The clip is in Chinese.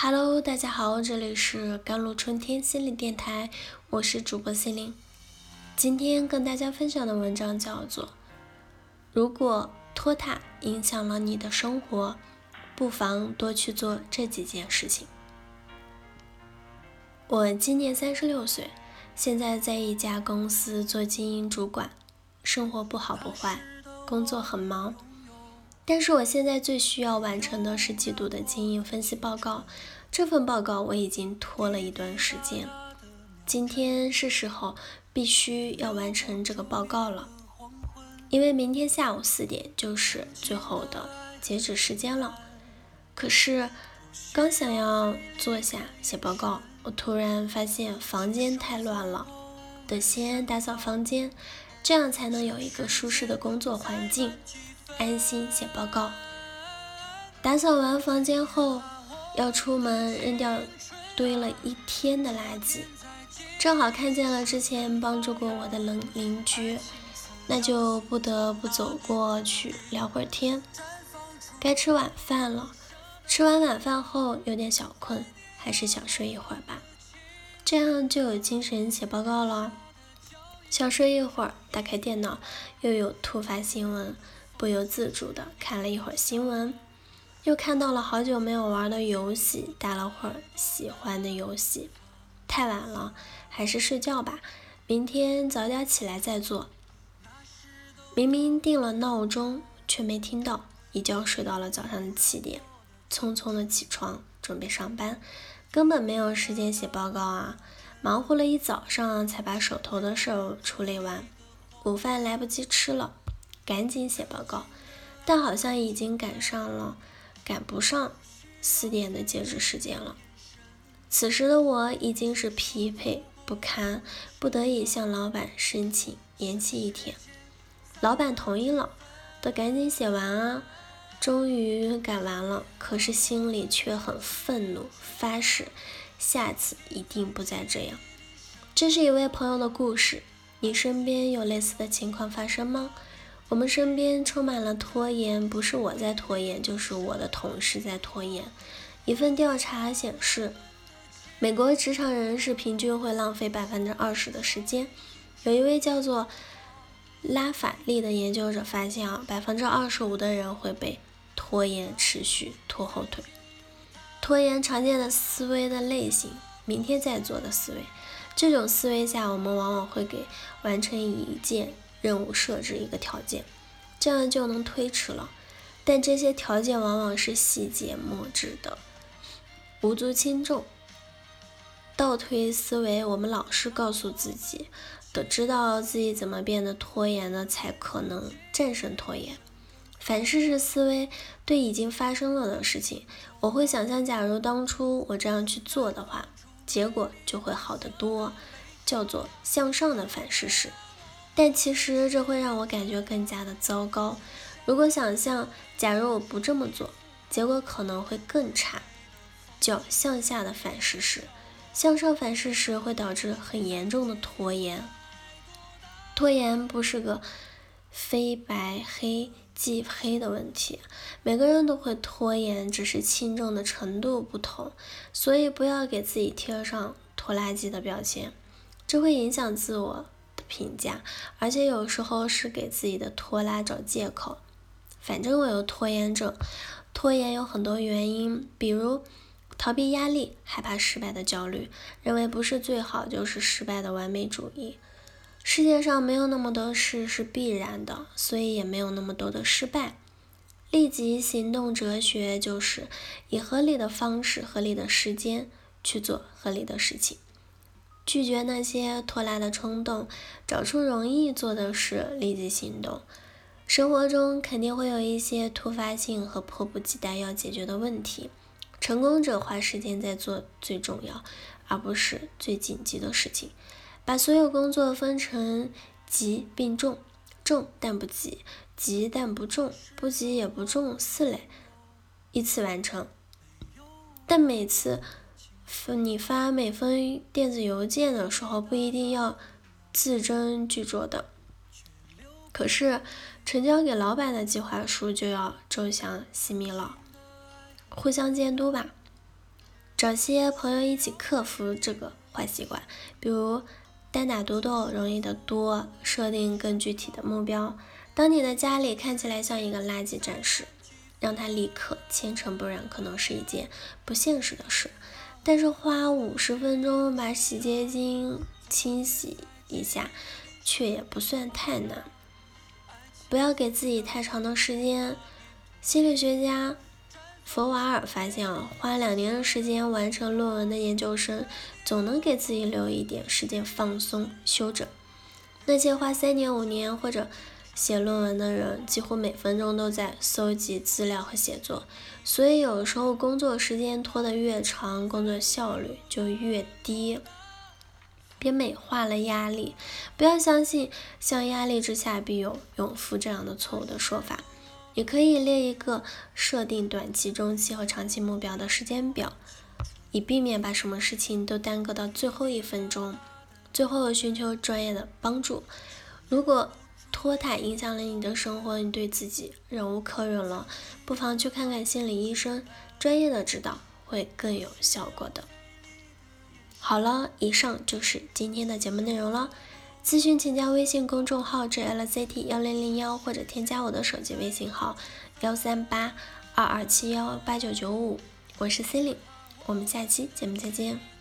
Hello，大家好，这里是甘露春天心理电台，我是主播心灵。今天跟大家分享的文章叫做：如果拖沓影响了你的生活，不妨多去做这几件事情。我今年三十六岁，现在在一家公司做经营主管，生活不好不坏，工作很忙。但是我现在最需要完成的是季度的经营分析报告，这份报告我已经拖了一段时间，今天是时候必须要完成这个报告了，因为明天下午四点就是最后的截止时间了。可是刚想要坐下写报告，我突然发现房间太乱了，得先打扫房间，这样才能有一个舒适的工作环境。安心写报告。打扫完房间后，要出门扔掉堆了一天的垃圾，正好看见了之前帮助过我的邻邻居，那就不得不走过去聊会儿天。该吃晚饭了，吃完晚饭后有点小困，还是小睡一会儿吧，这样就有精神写报告了。小睡一会儿，打开电脑，又有突发新闻。不由自主的看了一会儿新闻，又看到了好久没有玩的游戏，打了会儿喜欢的游戏。太晚了，还是睡觉吧，明天早点起来再做。明明定了闹钟，却没听到，一觉睡到了早上的七点，匆匆的起床准备上班，根本没有时间写报告啊！忙活了一早上才把手头的事儿处理完，午饭来不及吃了。赶紧写报告，但好像已经赶上了，赶不上四点的截止时间了。此时的我已经是疲惫不堪，不得已向老板申请延期一天。老板同意了，得赶紧写完啊！终于赶完了，可是心里却很愤怒，发誓下次一定不再这样。这是一位朋友的故事，你身边有类似的情况发生吗？我们身边充满了拖延，不是我在拖延，就是我的同事在拖延。一份调查显示，美国职场人士平均会浪费百分之二十的时间。有一位叫做拉法利的研究者发现啊，百分之二十五的人会被拖延持续拖后腿。拖延常见的思维的类型，明天再做的思维。这种思维下，我们往往会给完成一件。任务设置一个条件，这样就能推迟了。但这些条件往往是细节末致的，无足轻重。倒推思维，我们老是告诉自己，得知道自己怎么变得拖延呢，才可能战胜拖延。反事实思维，对已经发生了的事情，我会想象，假如当初我这样去做的话，结果就会好得多，叫做向上的反事实。但其实这会让我感觉更加的糟糕。如果想象，假如我不这么做，结果可能会更差。叫向下的反事实，向上反事实会导致很严重的拖延。拖延不是个非白黑即黑的问题，每个人都会拖延，只是轻重的程度不同。所以不要给自己贴上拖拉机的标签，这会影响自我。评价，而且有时候是给自己的拖拉找借口。反正我有拖延症，拖延有很多原因，比如逃避压力、害怕失败的焦虑、认为不是最好就是失败的完美主义。世界上没有那么多事是必然的，所以也没有那么多的失败。立即行动哲学就是以合理的方式、合理的时间去做合理的事情。拒绝那些拖拉的冲动，找出容易做的事，立即行动。生活中肯定会有一些突发性和迫不及待要解决的问题。成功者花时间在做最重要，而不是最紧急的事情。把所有工作分成急并重、重但不急、急但不重、不急也不重四类，依次完成。但每次。你发每封电子邮件的时候，不一定要字斟句酌的。可是呈交给老板的计划书就要周详细密了，互相监督吧。找些朋友一起克服这个坏习惯，比如单打独斗容易的多，设定更具体的目标。当你的家里看起来像一个垃圾站时，让它立刻千尘不染，可能是一件不现实的事。但是花五十分钟把洗洁精清洗一下，却也不算太难。不要给自己太长的时间。心理学家。佛瓦尔发现啊，花两年的时间完成论文的研究生，总能给自己留一点时间放松休整。那些花三年、五年或者写论文的人，几乎每分钟都在搜集资料和写作。所以有时候工作时间拖得越长，工作效率就越低。别美化了压力，不要相信“像压力之下必有勇夫”这样的错误的说法。也可以列一个设定短期、中期和长期目标的时间表，以避免把什么事情都耽搁到最后一分钟。最后，寻求专业的帮助。如果拖沓影响了你的生活，你对自己忍无可忍了，不妨去看看心理医生，专业的指导会更有效果的。好了，以上就是今天的节目内容了。咨询请加微信公众号 jlct 幺零零幺，或者添加我的手机微信号幺三八二二七幺八九九五，我是 c e l i n e 我们下期节目再见。